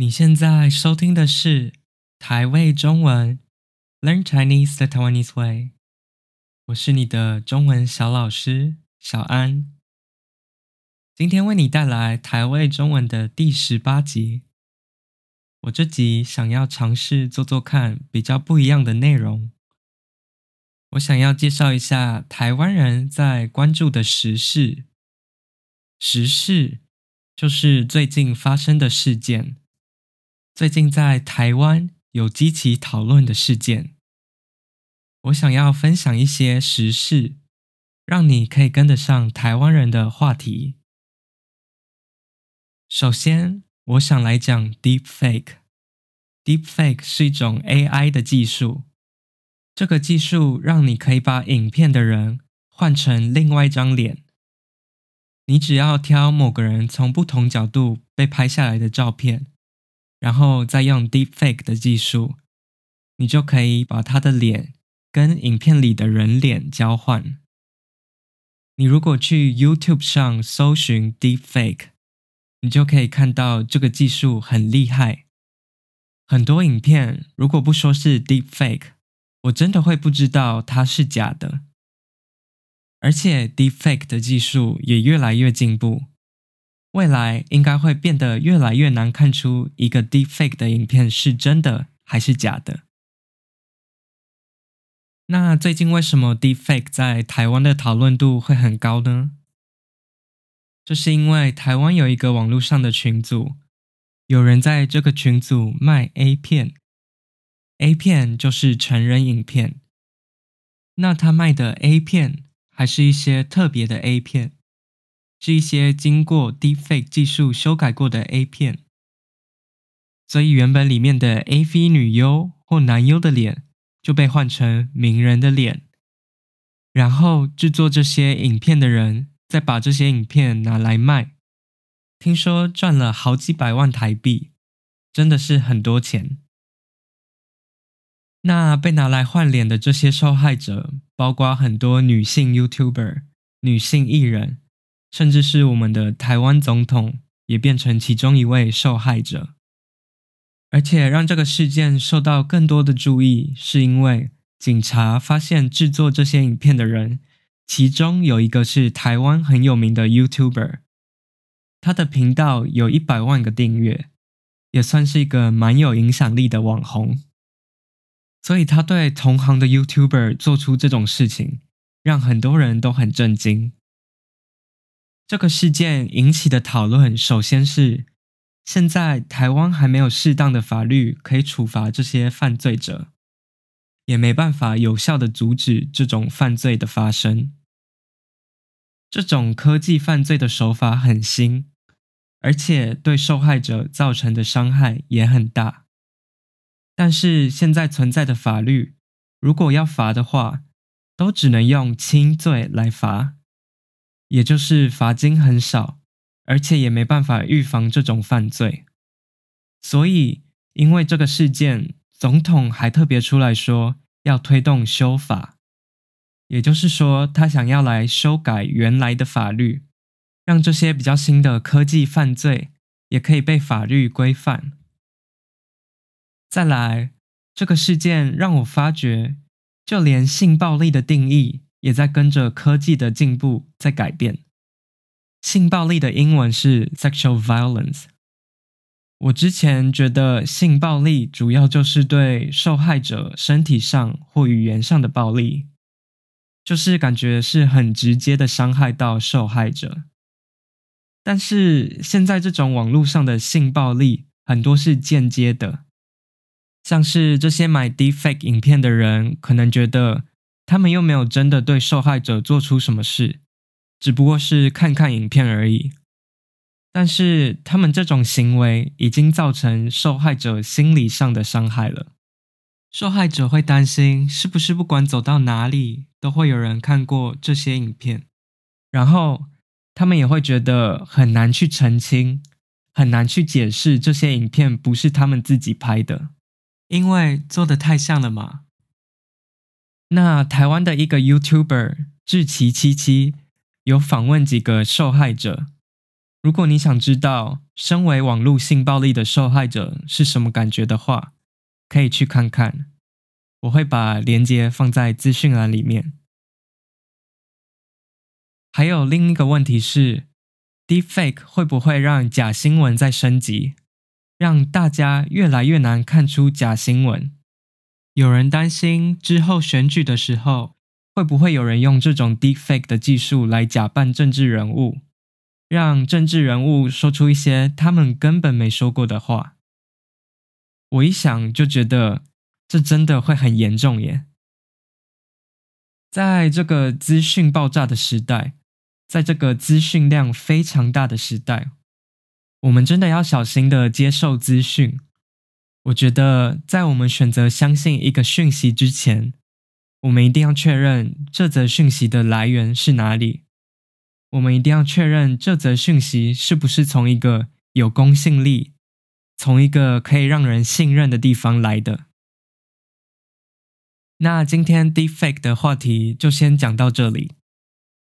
你现在收听的是台味中文 Learn Chinese the Taiwanese Way，我是你的中文小老师小安。今天为你带来台味中文的第十八集。我这集想要尝试做做看比较不一样的内容。我想要介绍一下台湾人在关注的时事。时事就是最近发生的事件。最近在台湾有激起讨论的事件，我想要分享一些时事，让你可以跟得上台湾人的话题。首先，我想来讲 Deepfake。Deepfake 是一种 AI 的技术，这个技术让你可以把影片的人换成另外一张脸。你只要挑某个人从不同角度被拍下来的照片。然后再用 Deepfake 的技术，你就可以把他的脸跟影片里的人脸交换。你如果去 YouTube 上搜寻 Deepfake，你就可以看到这个技术很厉害。很多影片如果不说是 Deepfake，我真的会不知道它是假的。而且 Deepfake 的技术也越来越进步。未来应该会变得越来越难看出一个 deepfake 的影片是真的还是假的。那最近为什么 deepfake 在台湾的讨论度会很高呢？这是因为台湾有一个网络上的群组，有人在这个群组卖 A 片，A 片就是成人影片。那他卖的 A 片还是一些特别的 A 片。是一些经过 Deepfake 技术修改过的 A 片，所以原本里面的 AV 女优或男优的脸就被换成名人的脸，然后制作这些影片的人再把这些影片拿来卖，听说赚了好几百万台币，真的是很多钱。那被拿来换脸的这些受害者，包括很多女性 YouTuber、女性艺人。甚至是我们的台湾总统也变成其中一位受害者，而且让这个事件受到更多的注意，是因为警察发现制作这些影片的人，其中有一个是台湾很有名的 YouTuber，他的频道有一百万个订阅，也算是一个蛮有影响力的网红，所以他对同行的 YouTuber 做出这种事情，让很多人都很震惊。这个事件引起的讨论，首先是现在台湾还没有适当的法律可以处罚这些犯罪者，也没办法有效的阻止这种犯罪的发生。这种科技犯罪的手法很新，而且对受害者造成的伤害也很大。但是现在存在的法律，如果要罚的话，都只能用轻罪来罚。也就是罚金很少，而且也没办法预防这种犯罪。所以，因为这个事件，总统还特别出来说要推动修法，也就是说，他想要来修改原来的法律，让这些比较新的科技犯罪也可以被法律规范。再来，这个事件让我发觉，就连性暴力的定义。也在跟着科技的进步在改变。性暴力的英文是 sexual violence。我之前觉得性暴力主要就是对受害者身体上或语言上的暴力，就是感觉是很直接的伤害到受害者。但是现在这种网络上的性暴力很多是间接的，像是这些买 deepfake 影片的人可能觉得。他们又没有真的对受害者做出什么事，只不过是看看影片而已。但是他们这种行为已经造成受害者心理上的伤害了。受害者会担心，是不是不管走到哪里都会有人看过这些影片，然后他们也会觉得很难去澄清，很难去解释这些影片不是他们自己拍的，因为做的太像了嘛。那台湾的一个 YouTuber 志奇七七有访问几个受害者，如果你想知道身为网络性暴力的受害者是什么感觉的话，可以去看看。我会把链接放在资讯栏里面。还有另一个问题是，Deepfake 会不会让假新闻再升级，让大家越来越难看出假新闻？有人担心之后选举的时候，会不会有人用这种 Deepfake 的技术来假扮政治人物，让政治人物说出一些他们根本没说过的话？我一想就觉得。这真的会很严重耶！在这个资讯爆炸的时代，在这个资讯量非常大的时代，我们真的要小心的接受资讯。我觉得，在我们选择相信一个讯息之前，我们一定要确认这则讯息的来源是哪里。我们一定要确认这则讯息是不是从一个有公信力、从一个可以让人信任的地方来的。那今天 Deepfake 的话题就先讲到这里，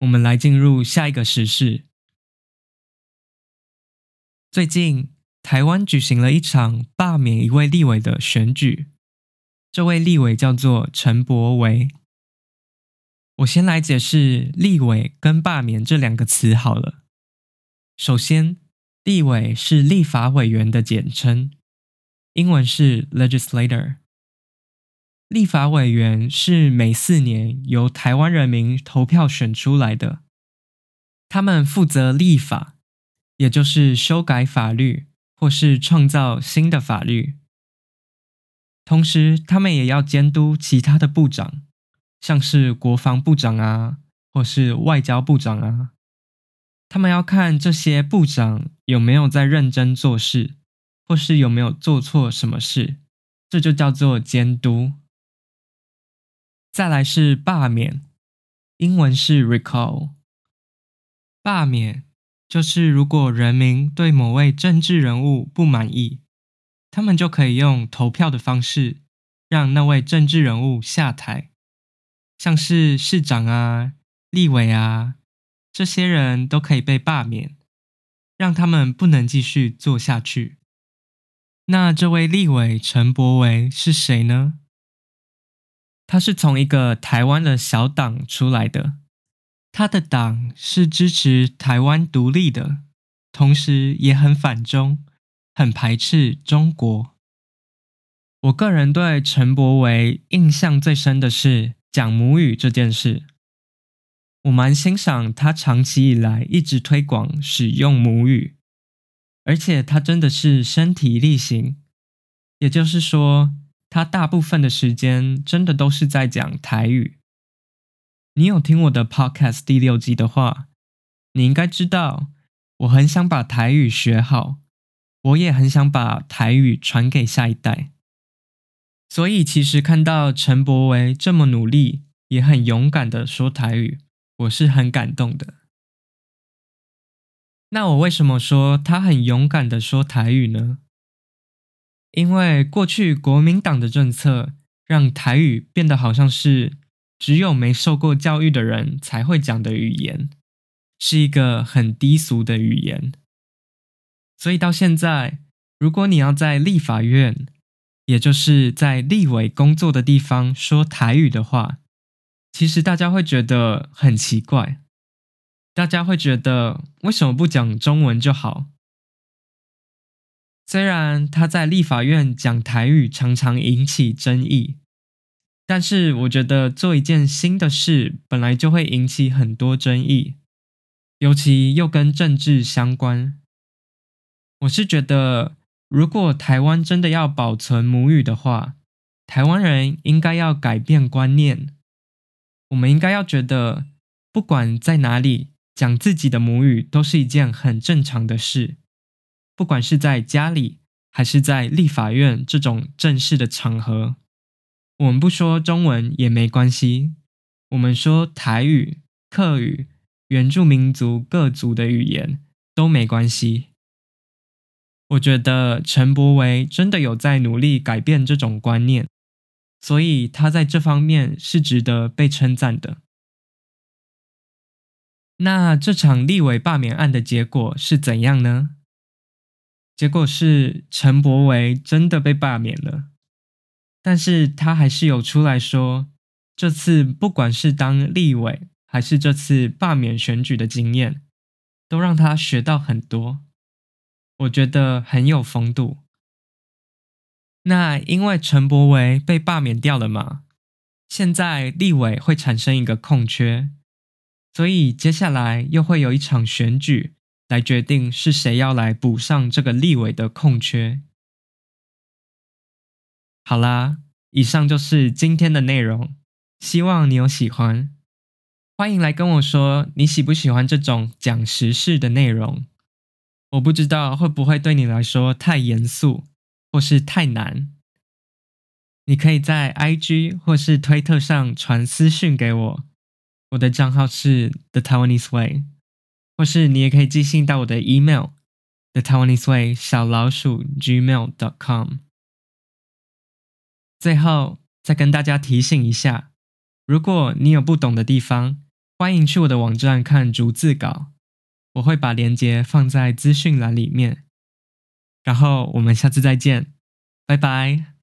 我们来进入下一个时事。最近，台湾举行了一场罢免一位立委的选举，这位立委叫做陈柏惟。我先来解释“立委”跟“罢免”这两个词好了。首先，“立委”是立法委员的简称，英文是 legislator。立法委员是每四年由台湾人民投票选出来的，他们负责立法，也就是修改法律或是创造新的法律。同时，他们也要监督其他的部长，像是国防部长啊，或是外交部长啊。他们要看这些部长有没有在认真做事，或是有没有做错什么事，这就叫做监督。再来是罢免，英文是 recall。罢免就是如果人民对某位政治人物不满意，他们就可以用投票的方式让那位政治人物下台，像是市长啊、立委啊，这些人都可以被罢免，让他们不能继续做下去。那这位立委陈柏惟是谁呢？他是从一个台湾的小党出来的，他的党是支持台湾独立的，同时也很反中，很排斥中国。我个人对陈柏维印象最深的是讲母语这件事，我蛮欣赏他长期以来一直推广使用母语，而且他真的是身体力行，也就是说。他大部分的时间真的都是在讲台语。你有听我的 Podcast 第六集的话，你应该知道，我很想把台语学好，我也很想把台语传给下一代。所以，其实看到陈柏维这么努力，也很勇敢的说台语，我是很感动的。那我为什么说他很勇敢的说台语呢？因为过去国民党的政策让台语变得好像是只有没受过教育的人才会讲的语言，是一个很低俗的语言。所以到现在，如果你要在立法院，也就是在立委工作的地方说台语的话，其实大家会觉得很奇怪，大家会觉得为什么不讲中文就好？虽然他在立法院讲台语常常引起争议，但是我觉得做一件新的事本来就会引起很多争议，尤其又跟政治相关。我是觉得，如果台湾真的要保存母语的话，台湾人应该要改变观念，我们应该要觉得，不管在哪里讲自己的母语都是一件很正常的事。不管是在家里还是在立法院这种正式的场合，我们不说中文也没关系。我们说台语、客语、原住民族各族的语言都没关系。我觉得陈柏惟真的有在努力改变这种观念，所以他在这方面是值得被称赞的。那这场立委罢免案的结果是怎样呢？结果是陈柏惟真的被罢免了，但是他还是有出来说，这次不管是当立委，还是这次罢免选举的经验，都让他学到很多，我觉得很有风度。那因为陈柏惟被罢免掉了嘛，现在立委会产生一个空缺，所以接下来又会有一场选举来决定是谁要来补上这个立委的空缺。好啦，以上就是今天的内容，希望你有喜欢。欢迎来跟我说你喜不喜欢这种讲时事的内容。我不知道会不会对你来说太严肃，或是太难。你可以在 IG 或是推特上传私讯给我，我的账号是 The Taiwanese Way，或是你也可以寄信到我的 email The Taiwanese Way 小老鼠 gmail.com。最后再跟大家提醒一下，如果你有不懂的地方，欢迎去我的网站看逐字稿，我会把链接放在资讯栏里面。然后我们下次再见，拜拜。